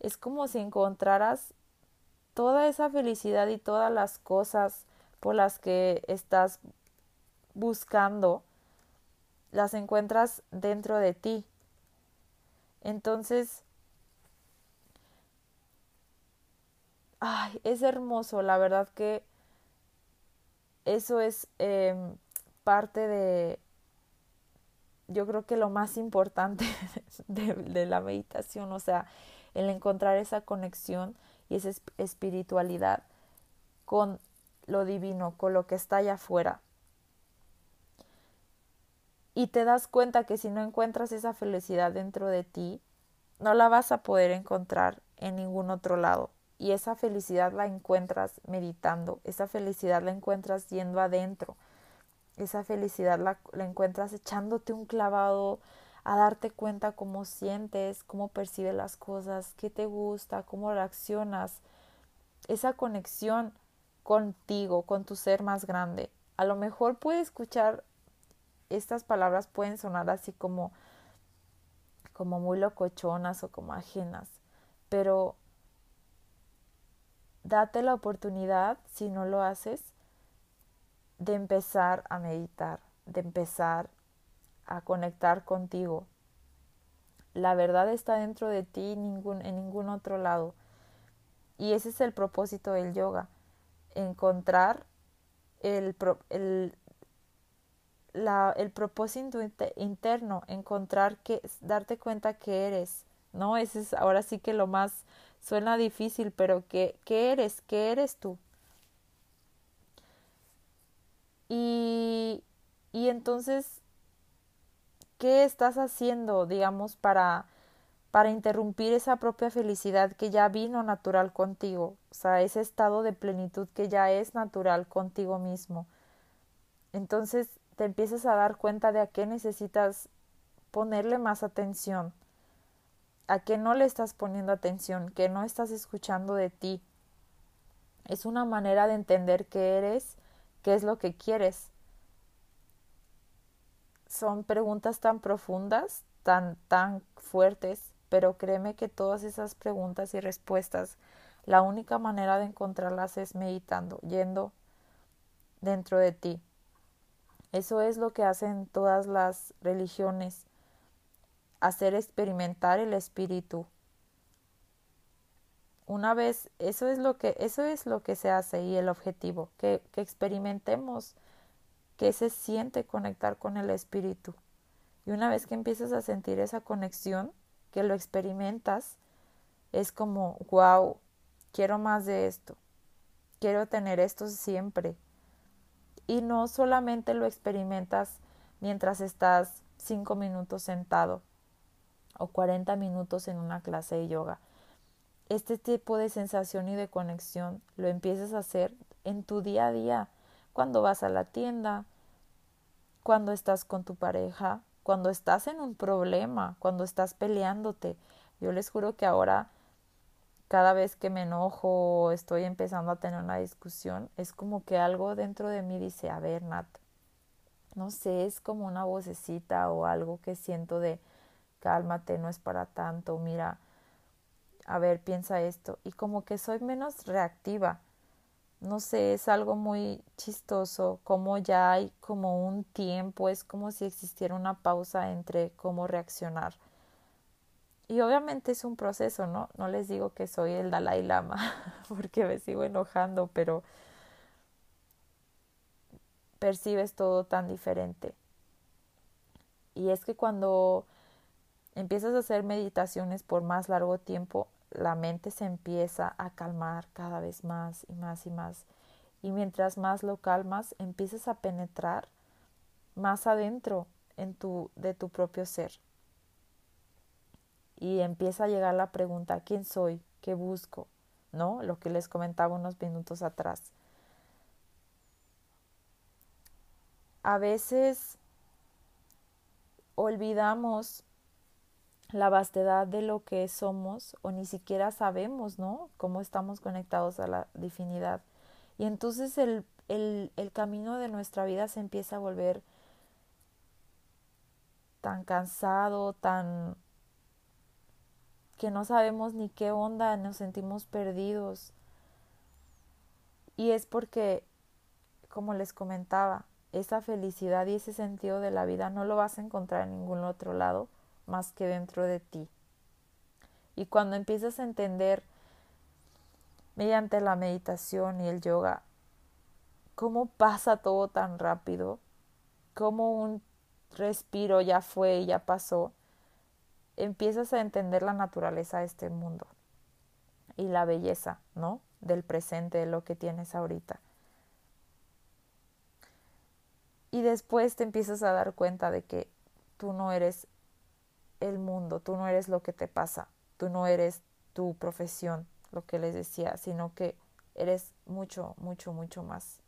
es como si encontraras toda esa felicidad y todas las cosas por las que estás buscando, las encuentras dentro de ti. Entonces, ay, es hermoso, la verdad que eso es eh, parte de, yo creo que lo más importante de, la meditación, o sea, el encontrar esa conexión y esa espiritualidad con lo divino, con lo que está allá afuera. Y te das cuenta que si no encuentras esa felicidad dentro de ti, no la vas a poder encontrar en ningún otro lado. Y esa felicidad la encuentras meditando, esa felicidad la encuentras yendo adentro, esa felicidad la, la encuentras echándote un clavado a darte cuenta cómo sientes, cómo percibes las cosas, qué te gusta, cómo reaccionas. Esa conexión contigo, con tu ser más grande. A lo mejor puede escuchar estas palabras pueden sonar así como como muy locochonas o como ajenas, pero date la oportunidad, si no lo haces, de empezar a meditar, de empezar a conectar contigo. La verdad está dentro de ti ningún, en ningún otro lado. Y ese es el propósito del yoga, encontrar el, el, la, el propósito interno, encontrar que, darte cuenta que eres, ¿no? Ese es ahora sí que lo más suena difícil, pero que, ¿qué eres? ¿Qué eres tú? Y, y entonces ¿Qué estás haciendo, digamos, para, para interrumpir esa propia felicidad que ya vino natural contigo? O sea, ese estado de plenitud que ya es natural contigo mismo. Entonces te empiezas a dar cuenta de a qué necesitas ponerle más atención, a qué no le estás poniendo atención, que no estás escuchando de ti. Es una manera de entender qué eres, qué es lo que quieres son preguntas tan profundas, tan, tan fuertes, pero créeme que todas esas preguntas y respuestas, la única manera de encontrarlas es meditando, yendo dentro de ti. Eso es lo que hacen todas las religiones, hacer experimentar el espíritu. Una vez, eso es lo que, eso es lo que se hace y el objetivo, que, que experimentemos que se siente conectar con el espíritu. Y una vez que empiezas a sentir esa conexión, que lo experimentas, es como, wow, quiero más de esto, quiero tener esto siempre. Y no solamente lo experimentas mientras estás cinco minutos sentado o 40 minutos en una clase de yoga. Este tipo de sensación y de conexión lo empiezas a hacer en tu día a día, cuando vas a la tienda, cuando estás con tu pareja, cuando estás en un problema, cuando estás peleándote. Yo les juro que ahora cada vez que me enojo o estoy empezando a tener una discusión, es como que algo dentro de mí dice, a ver, Nat, no sé, es como una vocecita o algo que siento de cálmate, no es para tanto, mira, a ver, piensa esto. Y como que soy menos reactiva. No sé, es algo muy chistoso, como ya hay como un tiempo, es como si existiera una pausa entre cómo reaccionar. Y obviamente es un proceso, ¿no? No les digo que soy el Dalai Lama, porque me sigo enojando, pero percibes todo tan diferente. Y es que cuando empiezas a hacer meditaciones por más largo tiempo, la mente se empieza a calmar cada vez más y más y más. Y mientras más lo calmas, empiezas a penetrar más adentro en tu, de tu propio ser. Y empieza a llegar la pregunta, ¿quién soy? ¿Qué busco? ¿No? Lo que les comentaba unos minutos atrás. A veces olvidamos la vastedad de lo que somos o ni siquiera sabemos, ¿no? Cómo estamos conectados a la divinidad. Y entonces el, el, el camino de nuestra vida se empieza a volver tan cansado, tan que no sabemos ni qué onda, nos sentimos perdidos. Y es porque, como les comentaba, esa felicidad y ese sentido de la vida no lo vas a encontrar en ningún otro lado más que dentro de ti. Y cuando empiezas a entender mediante la meditación y el yoga cómo pasa todo tan rápido, cómo un respiro ya fue y ya pasó, empiezas a entender la naturaleza de este mundo y la belleza, ¿no? Del presente, de lo que tienes ahorita. Y después te empiezas a dar cuenta de que tú no eres el mundo, tú no eres lo que te pasa, tú no eres tu profesión, lo que les decía, sino que eres mucho, mucho, mucho más.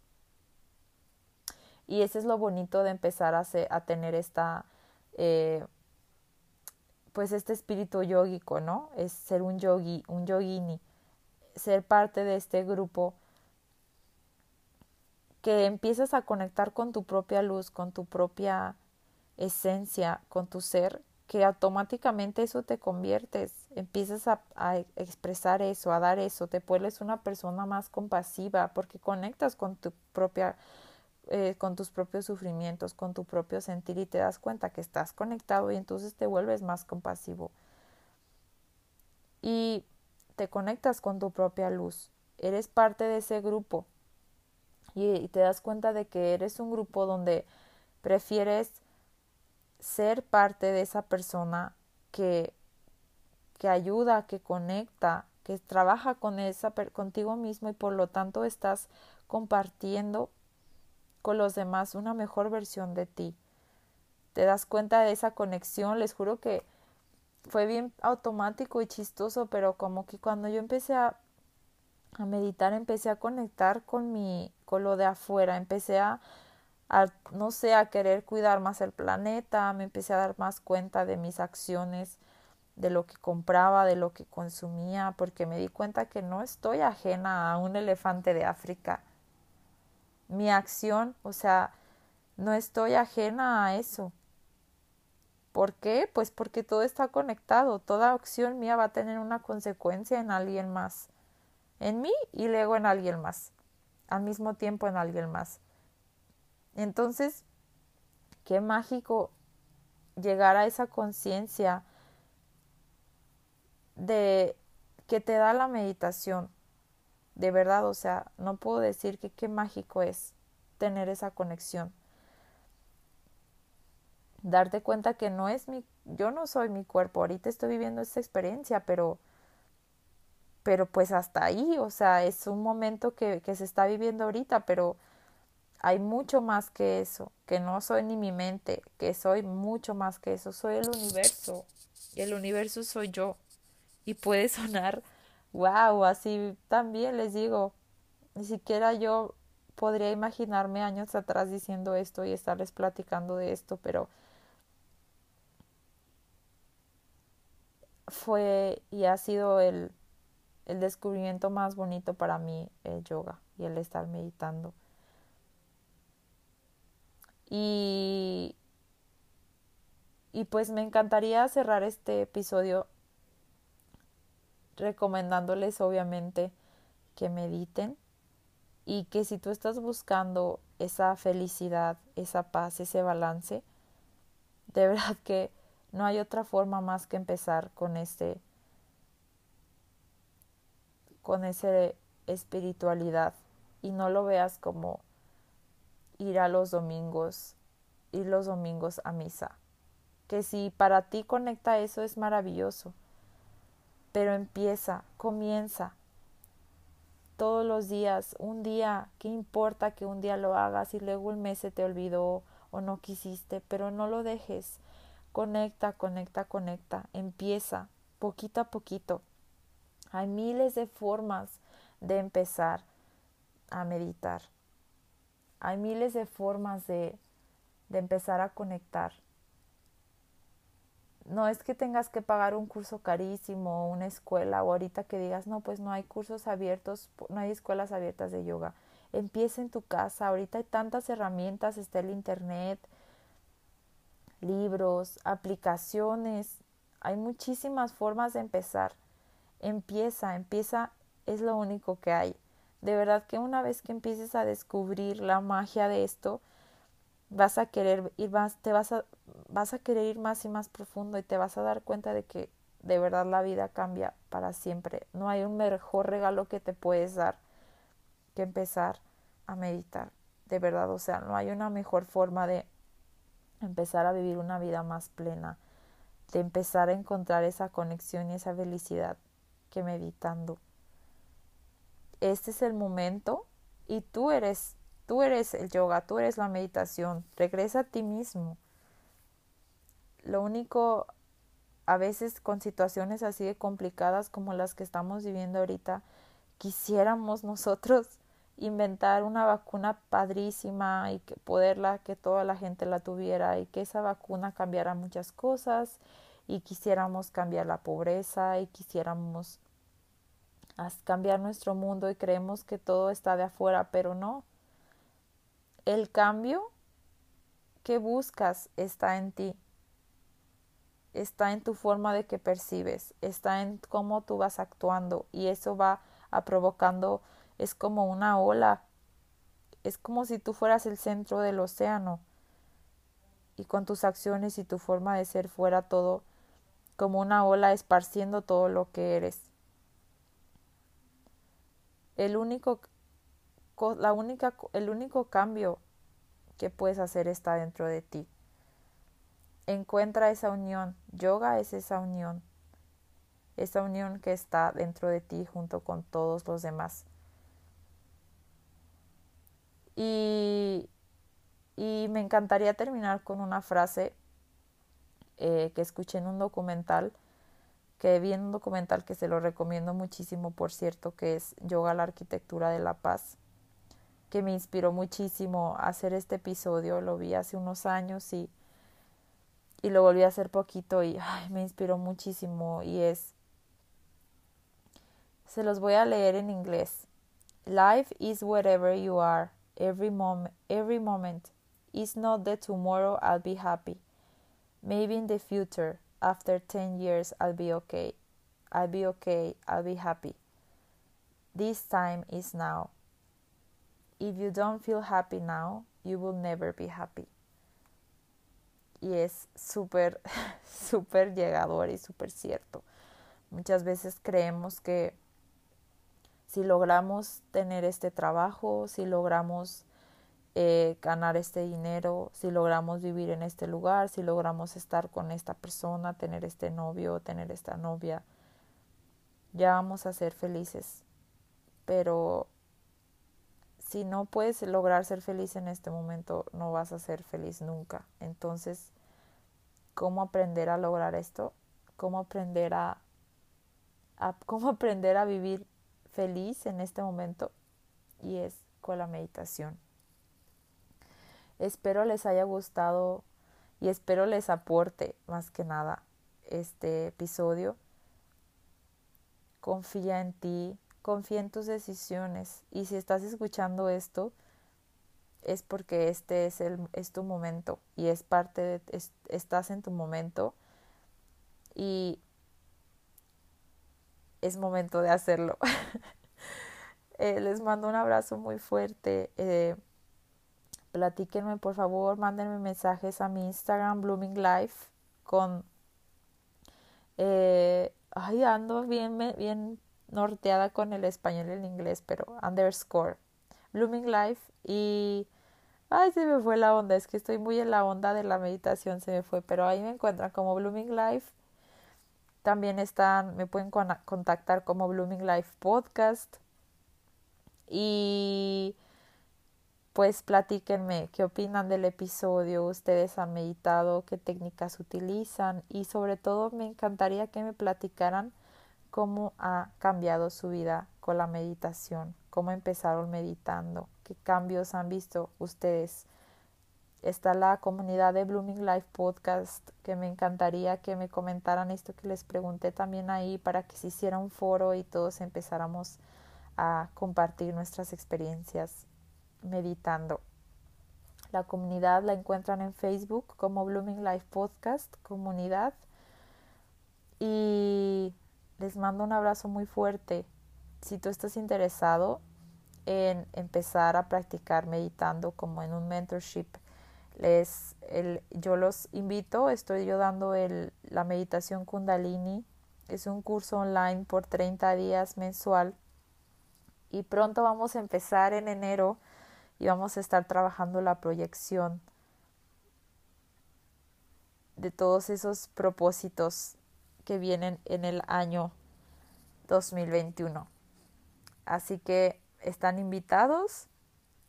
Y ese es lo bonito de empezar a, a tener esta, eh, pues este espíritu yógico, ¿no? Es ser un yogi, un yogini, ser parte de este grupo que empiezas a conectar con tu propia luz, con tu propia esencia, con tu ser que automáticamente eso te conviertes, empiezas a, expresar eso, a dar eso, te vuelves una persona más compasiva porque conectas con tu propia, eh, con tus propios sufrimientos, con tu propio sentir y te das cuenta que estás conectado y entonces te vuelves más compasivo. Y te conectas con tu propia luz, eres parte de ese grupo y te das cuenta de que eres un grupo donde prefieres ser parte de esa persona que, que ayuda, que conecta, que trabaja con esa, contigo mismo y por lo tanto estás compartiendo con los demás una mejor versión de ti. Te das cuenta de esa conexión, les juro que fue bien automático y chistoso, pero como que cuando yo empecé a, a meditar, empecé a conectar con mi, con lo de afuera, empecé a no sé, a querer cuidar más el planeta, me empecé a dar más cuenta de mis acciones, de lo que compraba, de lo que consumía, porque me di cuenta que no estoy ajena a un elefante de África. Mi acción, o sea, no estoy ajena a eso. ¿Por qué? Pues porque todo está conectado. Toda acción mía va a tener una consecuencia en alguien más. En mí y luego en alguien más. Al mismo tiempo en alguien más. Entonces, qué mágico llegar a esa conciencia de que te da la meditación. De verdad, o sea, no puedo decir que qué mágico es tener esa conexión. Darte cuenta que no es mi, yo no soy mi cuerpo, ahorita estoy viviendo esta experiencia, pero, pero pues hasta ahí, o sea, es un momento que, que se está viviendo ahorita, pero hay mucho más que eso, que no soy ni mi mente, que soy mucho más que eso, soy el universo y el universo soy yo. Y puede sonar, wow, así también les digo, ni siquiera yo podría imaginarme años atrás diciendo esto y estarles platicando de esto, pero fue y ha sido el, el descubrimiento más bonito para mí el yoga y el estar meditando. Y, y pues me encantaría cerrar este episodio recomendándoles obviamente que mediten y que si tú estás buscando esa felicidad, esa paz, ese balance, de verdad que no hay otra forma más que empezar con este con esa espiritualidad y no lo veas como ir a los domingos, ir los domingos a misa. Que si para ti conecta eso es maravilloso, pero empieza, comienza todos los días, un día, ¿qué importa que un día lo hagas y luego un mes se te olvidó o no quisiste? Pero no lo dejes. Conecta, conecta, conecta. Empieza poquito a poquito. Hay miles de formas de empezar a meditar. Hay miles de formas de, de empezar a conectar no es que tengas que pagar un curso carísimo, una escuela, o ahorita que digas, no, pues no hay cursos abiertos, no hay escuelas abiertas de yoga. Empieza en tu casa, ahorita hay tantas herramientas, está el internet, libros, aplicaciones, hay muchísimas formas de empezar. Empieza, empieza, es lo único que hay. De verdad que una vez que empieces a descubrir la magia de esto, vas a querer ir más, te vas a, vas a querer ir más y más profundo y te vas a dar cuenta de que de verdad la vida cambia para siempre. No hay un mejor regalo que te puedes dar que empezar a meditar. De verdad, o sea, no hay una mejor forma de empezar a vivir una vida más plena, de empezar a encontrar esa conexión y esa felicidad que meditando. Este es el momento y tú eres Tú eres el yoga, tú eres la meditación. Regresa a ti mismo. Lo único, a veces con situaciones así de complicadas como las que estamos viviendo ahorita, quisiéramos nosotros inventar una vacuna padrísima y que poderla, que toda la gente la tuviera y que esa vacuna cambiara muchas cosas y quisiéramos cambiar la pobreza y quisiéramos cambiar nuestro mundo y creemos que todo está de afuera, pero no. El cambio que buscas está en ti, está en tu forma de que percibes, está en cómo tú vas actuando y eso va a provocando, es como una ola, es como si tú fueras el centro del océano y con tus acciones y tu forma de ser fuera todo como una ola esparciendo todo lo que eres. El único la única, el único cambio que puedes hacer está dentro de ti. Encuentra esa unión. Yoga es esa unión. Esa unión que está dentro de ti junto con todos los demás. Y, y me encantaría terminar con una frase eh, que escuché en un documental, que vi en un documental que se lo recomiendo muchísimo, por cierto, que es Yoga, la arquitectura de la paz que me inspiró muchísimo a hacer este episodio. Lo vi hace unos años y, y lo volví a hacer poquito y me inspiró muchísimo y es... Se los voy a leer en inglés. Life is wherever you are, every moment, every moment. Is not that tomorrow I'll be happy. Maybe in the future, after 10 years, I'll be okay. I'll be okay, I'll be happy. This time is now. If you don't feel happy now, you will never be happy. Y es súper, súper llegador y súper cierto. Muchas veces creemos que si logramos tener este trabajo, si logramos eh, ganar este dinero, si logramos vivir en este lugar, si logramos estar con esta persona, tener este novio, tener esta novia, ya vamos a ser felices. Pero si no puedes lograr ser feliz en este momento, no vas a ser feliz nunca. Entonces, ¿cómo aprender a lograr esto? ¿Cómo aprender a, cómo aprender a vivir feliz en este momento? Y es con la meditación. Espero les haya gustado y espero les aporte más que nada este episodio. Confía en ti, confía en tus decisiones y si estás escuchando esto, es porque este es, el, es tu momento y es parte de, estás en tu momento y es momento de hacerlo. Eh, les mando un abrazo muy fuerte. Eh, platíquenme por favor, mándenme mensajes a mi Instagram Blooming Life con... Eh, ay, ando bien, bien norteada con el español y el inglés, pero underscore Blooming Life y ay se me fue la onda, es que estoy muy en la onda de la meditación, se me fue, pero ahí me encuentran como Blooming Life. También están, me pueden contactar como Blooming Life Podcast. Y pues platíquenme qué opinan del episodio, ustedes han meditado, qué técnicas utilizan y sobre todo me encantaría que me platicaran cómo ha cambiado su vida con la meditación, cómo empezaron meditando, qué cambios han visto ustedes. Está la comunidad de Blooming Life Podcast, que me encantaría que me comentaran esto que les pregunté también ahí para que se hiciera un foro y todos empezáramos a compartir nuestras experiencias meditando. La comunidad la encuentran en Facebook como Blooming Life Podcast Comunidad. Y les mando un abrazo muy fuerte. Si tú estás interesado en empezar a practicar meditando como en un mentorship, les, el, yo los invito, estoy yo dando el, la meditación kundalini. Es un curso online por 30 días mensual y pronto vamos a empezar en enero y vamos a estar trabajando la proyección de todos esos propósitos que vienen en el año 2021. Así que están invitados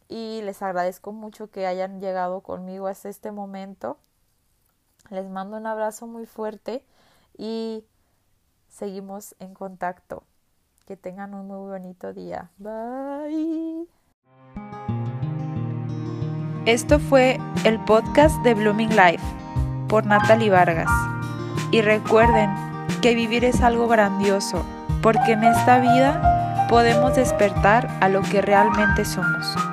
y les agradezco mucho que hayan llegado conmigo hasta este momento. Les mando un abrazo muy fuerte y seguimos en contacto. Que tengan un muy bonito día. Bye. Esto fue el podcast de Blooming Life por Natalie Vargas. Y recuerden que vivir es algo grandioso, porque en esta vida podemos despertar a lo que realmente somos.